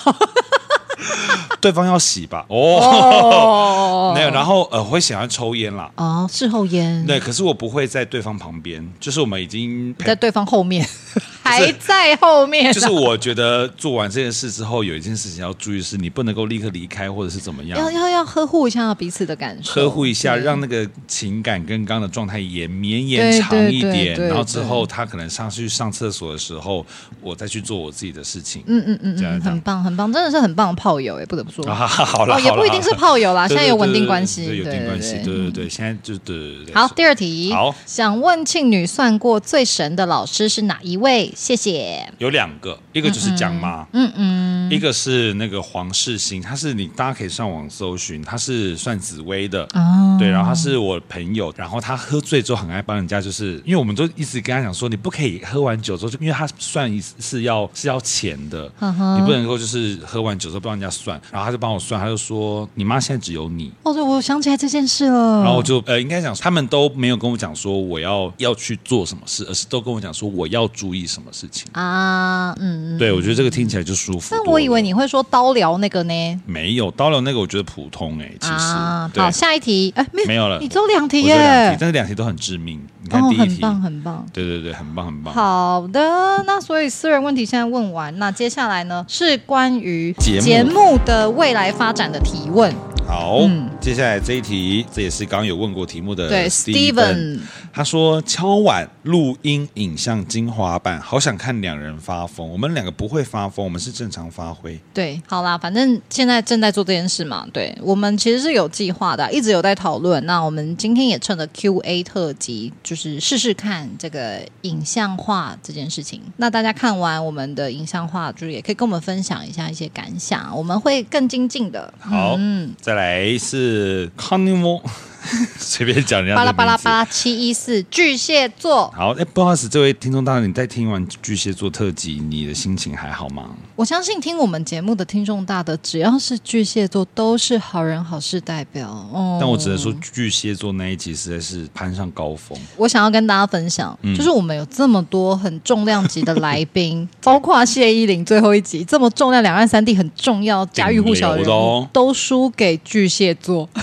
[SPEAKER 1] 对方要洗吧？哦，没有，然后呃，我会想要抽烟啦。
[SPEAKER 2] 哦，事后烟。
[SPEAKER 1] 对，可是我不会在对方旁边，就是我们已经
[SPEAKER 2] 在对方后面，还在后面。
[SPEAKER 1] 就是我觉得做完这件事之后，有一件事情要注意，是你不能够立刻离开，或者是怎么样？
[SPEAKER 2] 要要要呵护一下彼此的感受，
[SPEAKER 1] 呵护一下，让那个情感跟刚刚的状态延绵延长一点。然后之后他可能上去上厕所的时候，我再去做我自己的事情。
[SPEAKER 2] 嗯嗯嗯，这样很棒很棒，真的是很棒的炮友哎，不得不说。
[SPEAKER 1] 啊，好了，
[SPEAKER 2] 也不一定是炮友啦，现在有稳定关系，
[SPEAKER 1] 对，有稳定关系，对对对，现在就对对对。
[SPEAKER 2] 好，第二题，好，想问庆女算过最神的老师是哪一位？谢谢。
[SPEAKER 1] 有两个，一个就是姜妈，嗯嗯，一个是那个黄世兴，他是你大家可以上网搜寻，他是算紫薇的，哦，对，然后他是我朋友，然后他喝醉之后很爱帮人家，就是因为我们都一直跟他讲说，你不可以喝完酒之后，就因为他算一是要是要钱的，你不能够就是喝完酒之后帮人家算，然后他就。帮我算，他就说你妈现在只有你。
[SPEAKER 2] 哦，对，我想起来这件事了。
[SPEAKER 1] 然后我就呃，应该讲他们都没有跟我讲说我要要去做什么事，而是都跟我讲说我要注意什么事情啊。嗯，对，我觉得这个听起来就舒服。
[SPEAKER 2] 但我以为你会说刀疗那个呢？
[SPEAKER 1] 没有刀疗那个，我觉得普通哎、欸。其实，
[SPEAKER 2] 啊、好，下一题，哎，没有，
[SPEAKER 1] 没有了，
[SPEAKER 2] 你只有两题耶，
[SPEAKER 1] 但是两题都很致命。你看第一题，
[SPEAKER 2] 哦、很棒，很棒。
[SPEAKER 1] 对对对，很棒，很棒。
[SPEAKER 2] 好的，那所以私人问题现在问完，那接下来呢是关于节目的未来发展的提问。
[SPEAKER 1] 好，嗯、接下来这一题，这也是刚刚有问过题目的。对，Steven，他说敲碗录音影像精华版，好想看两人发疯。我们两个不会发疯，我们是正常发挥。
[SPEAKER 2] 对，好啦，反正现在正在做这件事嘛。对，我们其实是有计划的，一直有在讨论。那我们今天也趁着 Q&A 特辑，就是试试看这个影像化这件事情。那大家看完我们的影像化，就是也可以跟我们分享一下一些感想，我们会更精进的。
[SPEAKER 1] 好，嗯，再来。来是康尼莫。随便讲人家。
[SPEAKER 2] 巴拉巴拉巴拉七一四巨蟹座。
[SPEAKER 1] 好，哎，不好意思，这位听众大人，你在听完巨蟹座特辑，你的心情还好吗？
[SPEAKER 2] 我相信听我们节目的听众大的，只要是巨蟹座，都是好人好事代表。哦，
[SPEAKER 1] 但我只能说，巨蟹座那一集实在是攀上高峰。
[SPEAKER 2] 我想要跟大家分享，嗯、就是我们有这么多很重量级的来宾，包括谢依霖最后一集这么重量，两岸三地很重要家喻户晓的人物，都输给巨蟹座。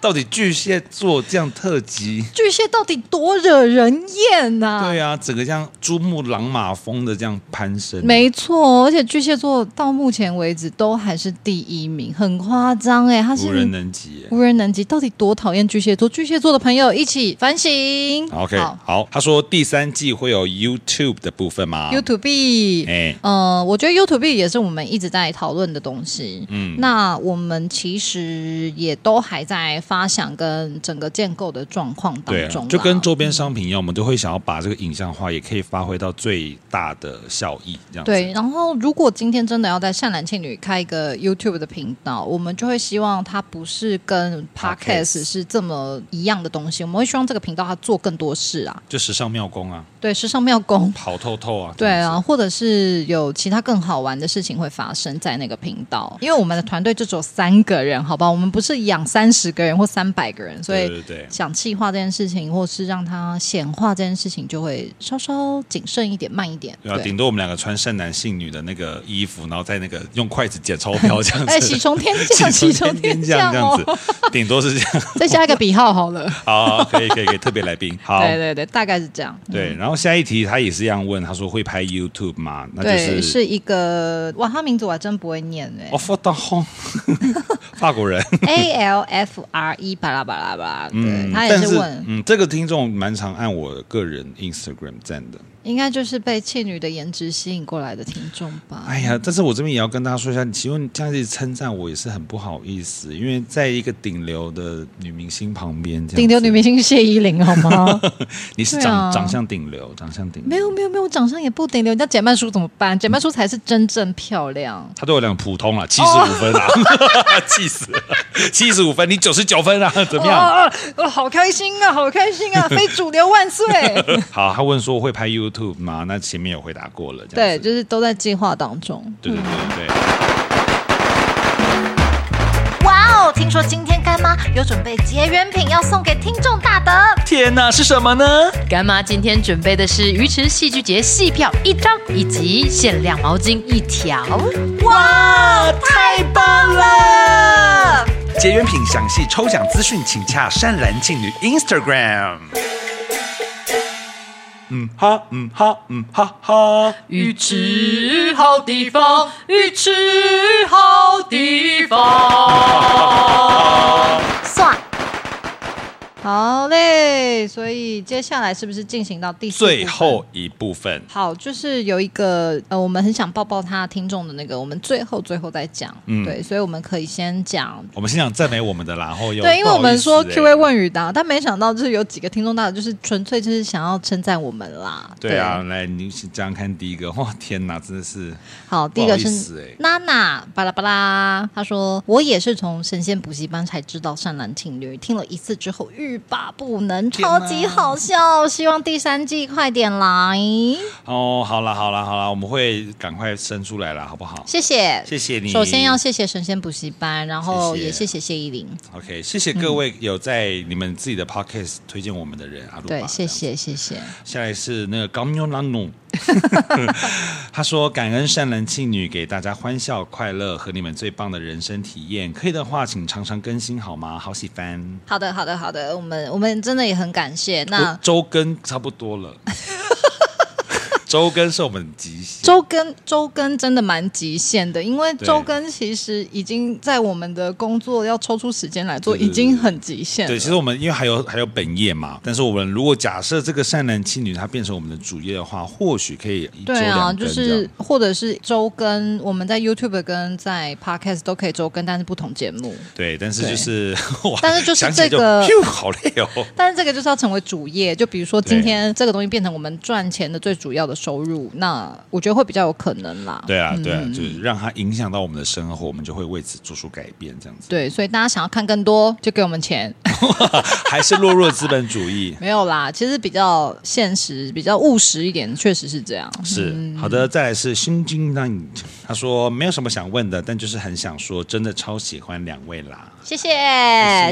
[SPEAKER 1] 到底巨蟹座这样特辑，
[SPEAKER 2] 巨蟹到底多惹人厌呐、啊？
[SPEAKER 1] 对啊，整个像珠穆朗玛峰的这样攀升，
[SPEAKER 2] 没错。而且巨蟹座到目前为止都还是第一名，很夸张哎，他是
[SPEAKER 1] 无人能及，
[SPEAKER 2] 无人能及。到底多讨厌巨蟹座？巨蟹座的朋友一起反省。
[SPEAKER 1] OK，好，好。他说第三季会有 YouTube 的部分吗
[SPEAKER 2] ？YouTube，哎，呃，我觉得 YouTube 也是我们一直在讨论的东西。嗯，那我们其实也都还在。发想跟整个建构的状况当中，
[SPEAKER 1] 就跟周边商品一样，我们都会想要把这个影像化，也可以发挥到最大的效益。这样
[SPEAKER 2] 对。然后，如果今天真的要在善男信女开一个 YouTube 的频道，我们就会希望它不是跟 Podcast 是这么一样的东西，我们会希望这个频道它做更多事啊，
[SPEAKER 1] 就时尚妙工啊，
[SPEAKER 2] 对，时尚妙工
[SPEAKER 1] 跑透透啊，
[SPEAKER 2] 对啊，或者是有其他更好玩的事情会发生在那个频道，因为我们的团队就只有三个人，好吧，我们不是养三十个人或三百个人，所以想气化这件事情，或是让它显化这件事情，就会稍稍谨慎一点，慢一点。
[SPEAKER 1] 对啊，顶多我们两个穿善男信女的那个衣服，然后在那个用筷子捡钞票这样子，
[SPEAKER 2] 哎，喜从天降，喜从天降这样子，
[SPEAKER 1] 顶多是这样。
[SPEAKER 2] 再加一个笔号好了，
[SPEAKER 1] 好，可以，可以，可以，特别来宾，好，
[SPEAKER 2] 对对对，大概是这样。
[SPEAKER 1] 对，然后下一题他也是一样问，他说会拍 YouTube 吗？那就是
[SPEAKER 2] 是一个哇，他名字我还真不会念哎，
[SPEAKER 1] 哦，法 法国人，
[SPEAKER 2] A L F R E 巴拉巴拉巴拉，对，他也是问，
[SPEAKER 1] 嗯，这个听众蛮常按我个人 Instagram 赞的。
[SPEAKER 2] 应该就是被倩女的颜值吸引过来的听众吧。
[SPEAKER 1] 哎呀，但是我这边也要跟大家说一下，你请问这样子称赞我也是很不好意思，因为在一个顶流的女明星旁边，
[SPEAKER 2] 顶流女明星谢依霖好吗？
[SPEAKER 1] 你是长、啊、长相顶流，长相顶流。
[SPEAKER 2] 没有没有没有，长相也不顶流。人家简曼书怎么办？简曼书才是真正漂亮。
[SPEAKER 1] 她对我讲普通了，七十五分啊，气、哦、死了，七十五分，你九十九分啊，怎么样？哦，
[SPEAKER 2] 哦，好开心啊，好开心啊，非主流万岁。
[SPEAKER 1] 好，他问说我会拍 YouTube。YouTube 吗？那前面有回答过了，
[SPEAKER 2] 对，就是都在计划当中。
[SPEAKER 1] 对对对对。
[SPEAKER 2] 哇哦！听说今天干妈有准备结缘品要送给听众大德。
[SPEAKER 3] 天哪，是什么呢？干妈今天准备的是鱼池戏剧节戏票一张，以及限量毛巾一条。
[SPEAKER 4] 哇，太棒了！
[SPEAKER 1] 结缘品详细抽奖资讯，请洽善男信女 Instagram。嗯哈，嗯哈，嗯哈哈。
[SPEAKER 3] 鱼池好地方，鱼池好地方。
[SPEAKER 2] 算。好嘞，所以接下来是不是进行到第四
[SPEAKER 1] 最后一部分？
[SPEAKER 2] 好，就是有一个呃，我们很想抱抱他听众的那个，我们最后最后再讲。嗯，对，所以我们可以先讲。
[SPEAKER 1] 我们先讲赞美我们的，然后又
[SPEAKER 2] 对，因为我们说 Q A 问语答，但没想到就是有几个听众大的，就是纯粹就是想要称赞我们啦。
[SPEAKER 1] 对啊，对来，你这样看第一个，哇，天哪，真的是
[SPEAKER 2] 好，第一个是娜娜巴拉巴拉，他说我也是从神仙补习班才知道善男信女，听了一次之后欲罢不能，超级好笑！希望第三季快点来。
[SPEAKER 1] 哦，好了好了好了，我们会赶快生出来了，好不好？
[SPEAKER 2] 谢谢，
[SPEAKER 1] 谢谢你。
[SPEAKER 2] 首先要谢谢神仙补习班，然后也谢谢谢依林。
[SPEAKER 1] OK，谢谢各位有在你们自己的 Podcast 推荐我们的人啊。
[SPEAKER 2] 对，谢谢谢谢。
[SPEAKER 1] 下来是那个 Gamio Nano，他说感恩善男信女给大家欢笑快乐和你们最棒的人生体验，可以的话请常常更新好吗？好喜欢。
[SPEAKER 2] 好的好的好的，我们我们真的也很感谢。那
[SPEAKER 1] 周更差不多了。周更是我们极限，
[SPEAKER 2] 周更周更真的蛮极限的，因为周更其实已经在我们的工作要抽出时间来做，已经很极限了。
[SPEAKER 1] 对，其实我们因为还有还有本业嘛，但是我们如果假设这个善男信女它变成我们的主业的话，或许可以。对啊，
[SPEAKER 2] 就是或者是周更，我们在 YouTube 跟在 Podcast 都可以周更，但是不同节目。
[SPEAKER 1] 对，但是就是，
[SPEAKER 2] 但是就是这个
[SPEAKER 1] 好累哦。
[SPEAKER 2] 但是这个就是要成为主业，就比如说今天这个东西变成我们赚钱的最主要的。收入，那我觉得会比较有可能啦。
[SPEAKER 1] 对啊，对啊，嗯、就是让它影响到我们的生活，我们就会为此做出改变，这样子。
[SPEAKER 2] 对，所以大家想要看更多，就给我们钱。
[SPEAKER 1] 还是落入资本主义？
[SPEAKER 2] 没有啦，其实比较现实、比较务实一点，确实是这样。
[SPEAKER 1] 是、嗯、好的，再来是心经那他说没有什么想问的，但就是很想说，真的超喜欢两位啦。
[SPEAKER 2] 谢谢，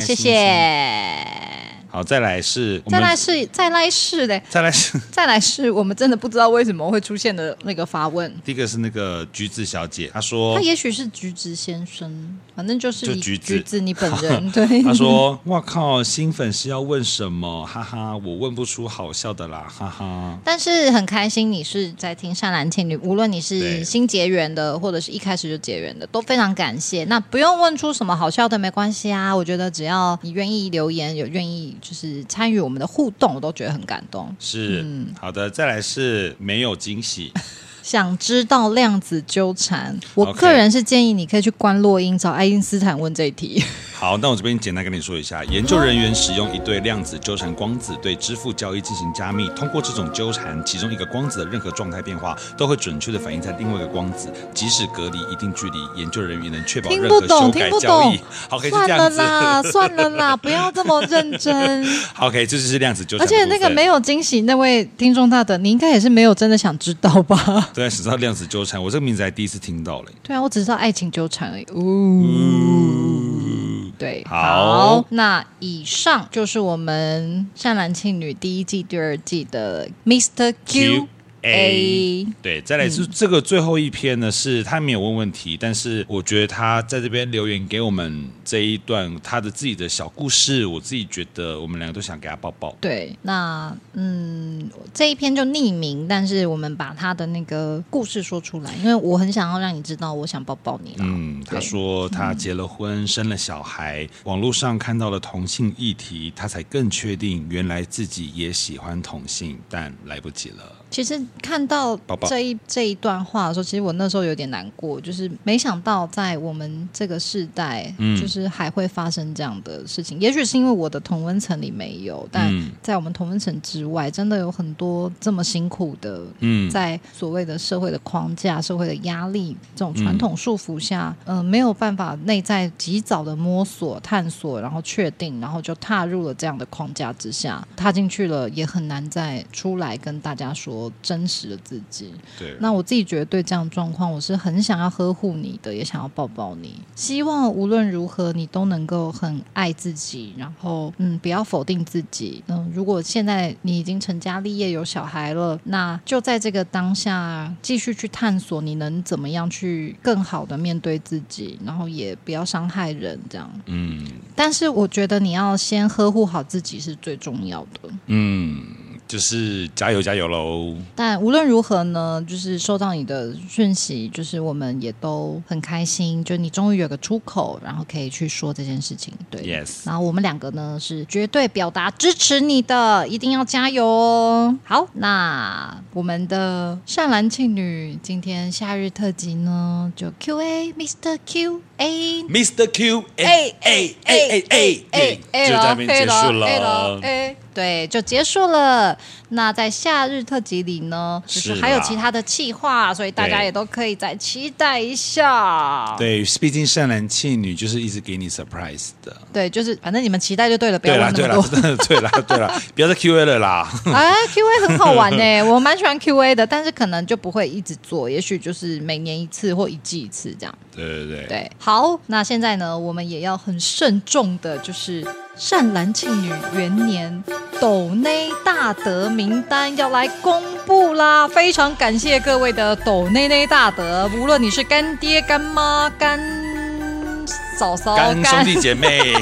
[SPEAKER 2] 谢谢。
[SPEAKER 1] 好，再来是，
[SPEAKER 2] 再来是，再来是嘞，
[SPEAKER 1] 再来是，
[SPEAKER 2] 再来是我们真的不知道为什么会出现的那个发问。
[SPEAKER 1] 第一个是那个橘子小姐，她说，
[SPEAKER 2] 她也许是橘子先生，反正就是
[SPEAKER 1] 就橘子，
[SPEAKER 2] 橘子你本人。对，
[SPEAKER 1] 他说，哇靠，新粉丝要问什么？哈哈，我问不出好笑的啦，哈哈。
[SPEAKER 2] 但是很开心，你是在听善男信女，无论你是新结缘的，或者是一开始就结缘的，都非常感谢。那不用问出什么好笑的，没关系啊。我觉得只要你愿意留言，有愿意。就是参与我们的互动，我都觉得很感动。
[SPEAKER 1] 是，嗯、好的，再来是没有惊喜。
[SPEAKER 2] 想知道量子纠缠，我个人是建议你可以去观落英找爱因斯坦问这一题。
[SPEAKER 1] 好，那我这边简单跟你说一下，研究人员使用一对量子纠缠光子对支付交易进行加密，通过这种纠缠，其中一个光子的任何状态变化都会准确的反映在另外一个光子，即使隔离一定距离，研究人员能确保任何修改交易。好，可以算了
[SPEAKER 2] 啦，算了啦，不要这么认真。
[SPEAKER 1] 好，OK，这就是量子纠缠。
[SPEAKER 2] 而且那个没有惊喜那位听众大的，你应该也是没有真的想知道吧？
[SPEAKER 1] 对，只知道量子纠缠，我这个名字还第一次听到嘞。
[SPEAKER 2] 对啊，我只知道爱情纠缠而已。呜。对，好，好，那以上就是我们《善男信女》第一季、第二季的 Mr. Q。Q A
[SPEAKER 1] 对，再来是这个最后一篇呢，是他没有问问题，但是我觉得他在这边留言给我们这一段他的自己的小故事，我自己觉得我们两个都想给他抱抱。
[SPEAKER 2] 对，那嗯，这一篇就匿名，但是我们把他的那个故事说出来，因为我很想要让你知道，我想抱抱你。
[SPEAKER 1] 嗯，他说他结了婚，生了小孩，网络上看到了同性议题，他才更确定原来自己也喜欢同性，但来不及了。
[SPEAKER 2] 其实看到这一这一段话的时候，其实我那时候有点难过，就是没想到在我们这个世代，嗯，就是还会发生这样的事情。也许是因为我的同温层里没有，但在我们同温层之外，真的有很多这么辛苦的，嗯，在所谓的社会的框架、社会的压力这种传统束缚下，嗯、呃，没有办法内在及早的摸索、探索，然后确定，然后就踏入了这样的框架之下，踏进去了，也很难再出来跟大家说。真实的自己，
[SPEAKER 1] 对，
[SPEAKER 2] 那我自己觉得对这样状况，我是很想要呵护你的，也想要抱抱你。希望无论如何，你都能够很爱自己，然后嗯，不要否定自己。嗯，如果现在你已经成家立业有小孩了，那就在这个当下继续去探索，你能怎么样去更好的面对自己，然后也不要伤害人，这样。嗯，但是我觉得你要先呵护好自己是最重要的。
[SPEAKER 1] 嗯。就是加油加油喽！
[SPEAKER 2] 但无论如何呢，就是收到你的讯息，就是我们也都很开心，就你终于有个出口，然后可以去说这件事情。对
[SPEAKER 1] ，Yes。
[SPEAKER 2] 然后我们两个呢是绝对表达支持你的，一定要加油哦！好，那我们的善男庆女今天夏日特辑呢，就 Q A Mr Q A
[SPEAKER 1] Mr Q A A A A A A 就在这边结束了。
[SPEAKER 2] 对，就结束了。那在夏日特辑里呢，就是还有其他的企划，所以大家也都可以再期待一下。
[SPEAKER 1] 对，毕竟善男信女就是一直给你 surprise 的。
[SPEAKER 2] 对，就是反正你们期待就对了，不要问那么多。
[SPEAKER 1] 对了，对了，不要再 Q A 了啦。
[SPEAKER 2] 哎，Q A 很好玩呢，我蛮喜欢 Q A 的，但是可能就不会一直做，也许就是每年一次或一季一次这样。
[SPEAKER 1] 对对对。
[SPEAKER 2] 对，好，那现在呢，我们也要很慎重的，就是。善男信女元年抖内大德名单要来公布啦！非常感谢各位的抖内内大德，无论你是干爹、干妈、干。嫂嫂、
[SPEAKER 1] 干兄弟姐妹、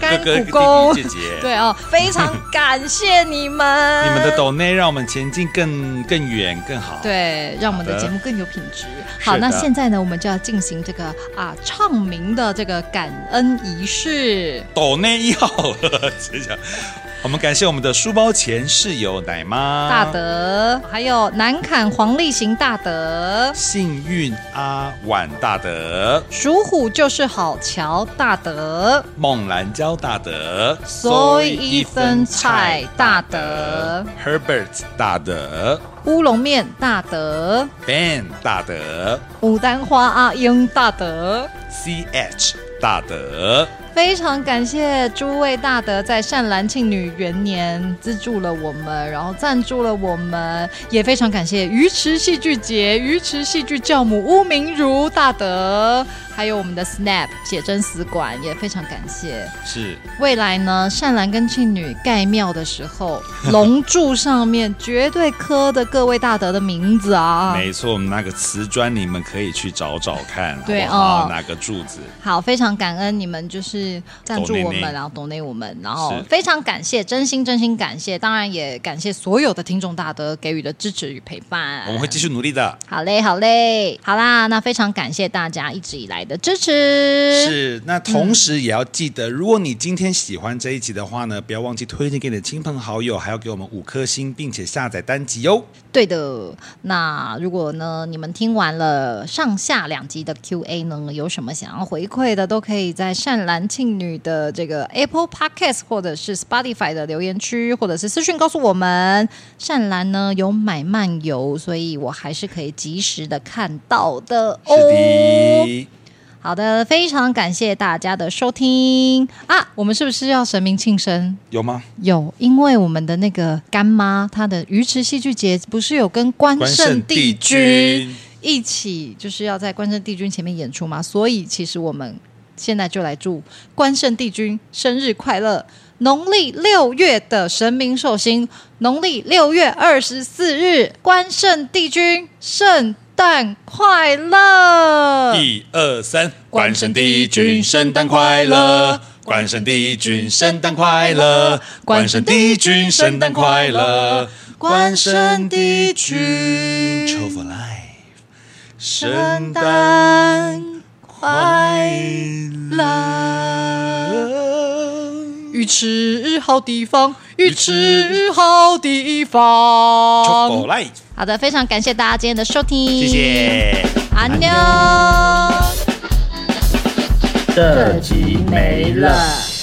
[SPEAKER 2] 干
[SPEAKER 1] 哥哥、弟弟姐姐，
[SPEAKER 2] 对啊、哦，非常感谢你们，
[SPEAKER 1] 你们的抖内让我们前进更更远更好，
[SPEAKER 2] 对，让我们的节目更有品质。好，好，那现在呢，我们就要进行这个啊唱名的这个感恩仪式。
[SPEAKER 1] 抖内一号，我们感谢我们的书包前室友奶妈。
[SPEAKER 2] 大德，还有南坎黄立行大德，
[SPEAKER 1] 幸运阿婉大德，
[SPEAKER 2] 属虎就是好乔大德，
[SPEAKER 1] 孟兰娇大德，
[SPEAKER 2] 所以一分菜大德
[SPEAKER 1] ，Herbert 大德，
[SPEAKER 2] 乌龙面大德
[SPEAKER 1] ，Ben 大德，
[SPEAKER 2] 牡丹花阿英大德
[SPEAKER 1] ，CH 大德。
[SPEAKER 2] 非常感谢诸位大德在善兰庆女元年资助了我们，然后赞助了我们，也非常感谢鱼池戏剧节、鱼池戏剧教母巫明如大德。还有我们的 Snap 写真死馆也非常感谢。
[SPEAKER 1] 是
[SPEAKER 2] 未来呢，善兰跟庆女盖庙的时候，龙柱上面绝对刻的各位大德的名字啊。
[SPEAKER 1] 没错，我们那个瓷砖你们可以去找找看，对哦，哪个柱子？
[SPEAKER 2] 好，非常感恩你们，就是是赞助我
[SPEAKER 1] 们，
[SPEAKER 2] 然后 donate 我们，然
[SPEAKER 1] 后
[SPEAKER 2] 非常感谢，真心真心感谢，当然也感谢所有的听众大德给予的支持与陪伴。
[SPEAKER 1] 我们会继续努力的。
[SPEAKER 2] 好嘞，好嘞，好啦，那非常感谢大家一直以来的支持。
[SPEAKER 1] 是，那同时也要记得，如果你今天喜欢这一集的话呢，不要忘记推荐给你的亲朋好友，还要给我们五颗星，并且下载单集哟。
[SPEAKER 2] 对的，那如果呢，你们听完了上下两集的 Q&A 呢，有什么想要回馈的，都可以在善兰庆女的这个 Apple Podcast 或者是 Spotify 的留言区，或者是私讯告诉我们。善兰呢有买漫游，所以我还是可以及时的看到的哦。
[SPEAKER 1] 是的。
[SPEAKER 2] 好的，非常感谢大家的收听啊！我们是不是要神明庆生？
[SPEAKER 1] 有吗？
[SPEAKER 2] 有，因为我们的那个干妈，她的鱼池戏剧节不是有跟关圣帝君一起，就是要在关圣帝君前面演出吗？所以其实我们现在就来祝关圣帝君生日快乐！农历六月的神明寿星，农历六月二十四日，关圣帝君圣诞快乐！
[SPEAKER 1] 一二三，关圣帝君圣诞快乐！关圣帝君圣诞快乐！关圣帝君圣诞快乐！关圣帝君，Chill for life，圣诞快乐！
[SPEAKER 2] 鱼池好地方，鱼池好地方。好的，非常感谢大家今天的收听，
[SPEAKER 1] 谢谢，
[SPEAKER 2] 安妞。这集没了。